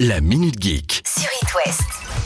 La Minute Geek. sur It West.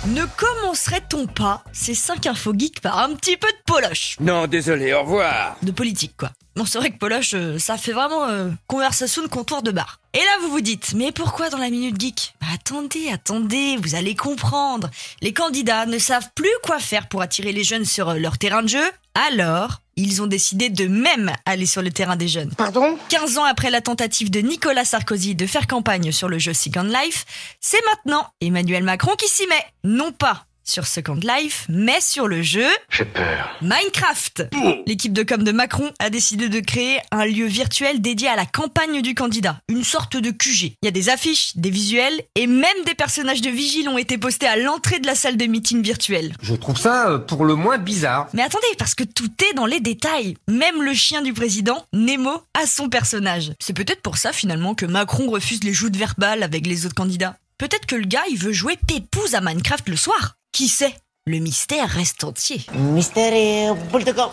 Ne commencerait-on pas ces 5 infos geeks par un petit peu de poloche Non, désolé, au revoir. De politique, quoi. Bon, c'est vrai que poloche, euh, ça fait vraiment euh, conversation de comptoir de bar. Et là, vous vous dites, mais pourquoi dans la Minute Geek? Bah attendez, attendez, vous allez comprendre. Les candidats ne savent plus quoi faire pour attirer les jeunes sur euh, leur terrain de jeu, alors ils ont décidé de même aller sur le terrain des jeunes. Pardon 15 ans après la tentative de Nicolas Sarkozy de faire campagne sur le jeu Second Life, c'est maintenant Emmanuel Macron qui s'y met. Non pas sur Second Life, mais sur le jeu J'ai peur. Minecraft. L'équipe de com de Macron a décidé de créer un lieu virtuel dédié à la campagne du candidat, une sorte de QG. Il y a des affiches, des visuels et même des personnages de vigile ont été postés à l'entrée de la salle de meeting virtuelle. Je trouve ça euh, pour le moins bizarre. Mais attendez, parce que tout est dans les détails. Même le chien du président, Nemo, a son personnage. C'est peut-être pour ça finalement que Macron refuse les joutes verbales avec les autres candidats. Peut-être que le gars, il veut jouer pépouze à Minecraft le soir. Qui sait Le mystère reste entier. Mystère Bulldog.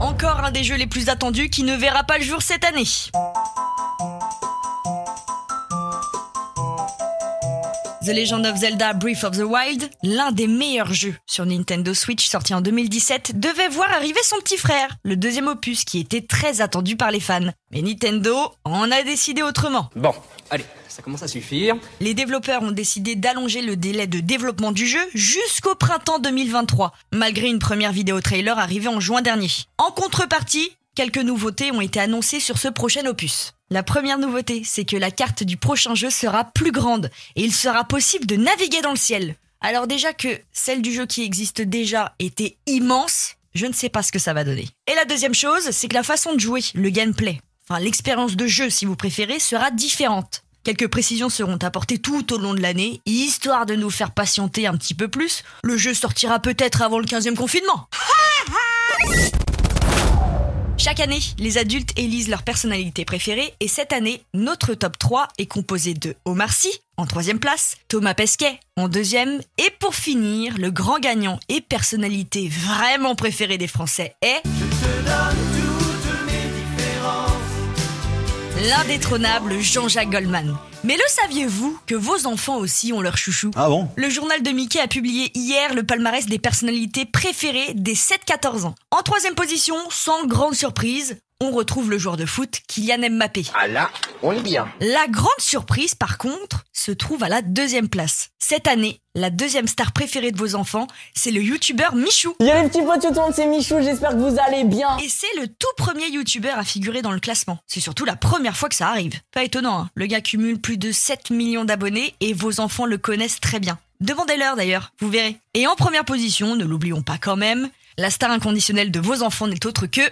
Encore un des jeux les plus attendus qui ne verra pas le jour cette année. The Legend of Zelda Breath of the Wild, l'un des meilleurs jeux sur Nintendo Switch sorti en 2017, devait voir arriver son petit frère, le deuxième opus qui était très attendu par les fans. Mais Nintendo en a décidé autrement. Bon, allez, ça commence à suffire. Les développeurs ont décidé d'allonger le délai de développement du jeu jusqu'au printemps 2023, malgré une première vidéo trailer arrivée en juin dernier. En contrepartie, quelques nouveautés ont été annoncées sur ce prochain opus. La première nouveauté, c'est que la carte du prochain jeu sera plus grande et il sera possible de naviguer dans le ciel. Alors déjà que celle du jeu qui existe déjà était immense, je ne sais pas ce que ça va donner. Et la deuxième chose, c'est que la façon de jouer, le gameplay, enfin l'expérience de jeu si vous préférez, sera différente. Quelques précisions seront apportées tout au long de l'année, histoire de nous faire patienter un petit peu plus. Le jeu sortira peut-être avant le 15e confinement. Chaque année, les adultes élisent leur personnalité préférée et cette année, notre top 3 est composé de Omar Sy en troisième place, Thomas Pesquet en deuxième et pour finir, le grand gagnant et personnalité vraiment préférée des Français est l'indétrônable Jean-Jacques Goldman. Mais le saviez-vous que vos enfants aussi ont leur chouchou Ah bon? Le journal de Mickey a publié hier le palmarès des personnalités préférées des 7-14 ans. En troisième position, sans grande surprise, on retrouve le joueur de foot Kylian Mbappé. Ah là, on est bien. La grande surprise, par contre, se trouve à la deuxième place. Cette année, la deuxième star préférée de vos enfants, c'est le youtubeur Michou. Yo les petits potes, YouTube, c'est Michou, j'espère que vous allez bien. Et c'est le tout premier youtubeur à figurer dans le classement. C'est surtout la première fois que ça arrive. Pas étonnant, hein. le gars cumule plus de 7 millions d'abonnés et vos enfants le connaissent très bien. Demandez-leur d'ailleurs, vous verrez. Et en première position, ne l'oublions pas quand même, la star inconditionnelle de vos enfants n'est autre que...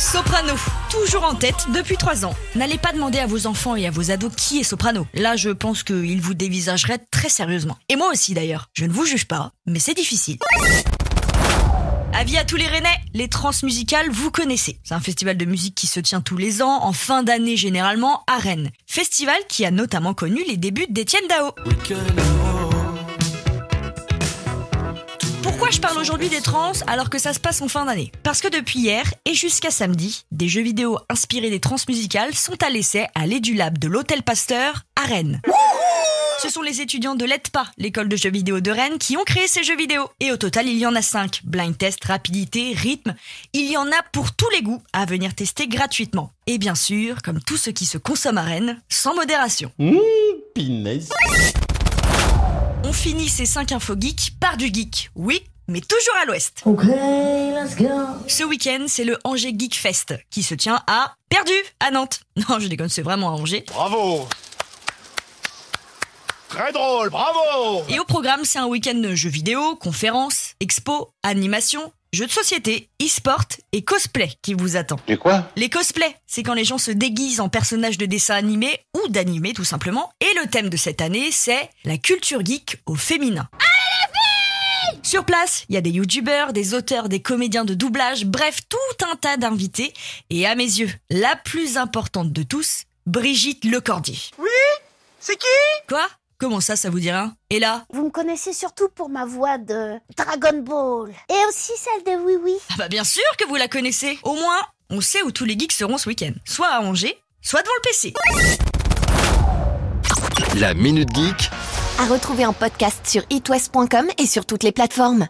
Soprano, toujours en tête depuis 3 ans. N'allez pas demander à vos enfants et à vos ados qui est Soprano. Là, je pense qu'ils vous dévisageraient très sérieusement. Et moi aussi d'ailleurs. Je ne vous juge pas, mais c'est difficile. Avis à tous les Rennais, les transmusicales, vous connaissez. C'est un festival de musique qui se tient tous les ans, en fin d'année généralement, à Rennes. Festival qui a notamment connu les débuts d'Étienne Dao. Pourquoi je parle aujourd'hui des trans alors que ça se passe en fin d'année? Parce que depuis hier et jusqu'à samedi, des jeux vidéo inspirés des trans musicales sont à l'essai à l'Edulab de l'Hôtel Pasteur à Rennes. Ce sont les étudiants de l'EDPA, l'école de jeux vidéo de Rennes, qui ont créé ces jeux vidéo. Et au total, il y en a 5. Blind test, rapidité, rythme. Il y en a pour tous les goûts à venir tester gratuitement. Et bien sûr, comme tout ce qui se consomme à Rennes, sans modération. On finit ces 5 infos geeks par du geek. Oui, mais toujours à l'ouest. Ok, let's go. Ce week-end, c'est le Angers Geek Fest qui se tient à Perdu, à Nantes. Non, je déconne, c'est vraiment à Angers. Bravo Très drôle, bravo Et au programme, c'est un week-end de jeux vidéo, conférences, expos, animations, jeux de société, e-sport et cosplay qui vous attend. Du quoi? Les cosplays, c'est quand les gens se déguisent en personnages de dessins animés ou d'animés tout simplement. Et le thème de cette année, c'est la culture geek au féminin. Sur place, il y a des youtubeurs, des auteurs, des comédiens de doublage, bref, tout un tas d'invités. Et à mes yeux, la plus importante de tous, Brigitte Lecordier. Oui? C'est qui? Quoi? Comment ça, ça vous dira? Et là? Vous me connaissez surtout pour ma voix de Dragon Ball. Et aussi celle de Oui Oui. Ah bah bien sûr que vous la connaissez Au moins, on sait où tous les geeks seront ce week-end. Soit à Angers, soit devant le PC. La Minute Geek. À retrouver en podcast sur itwest.com et sur toutes les plateformes.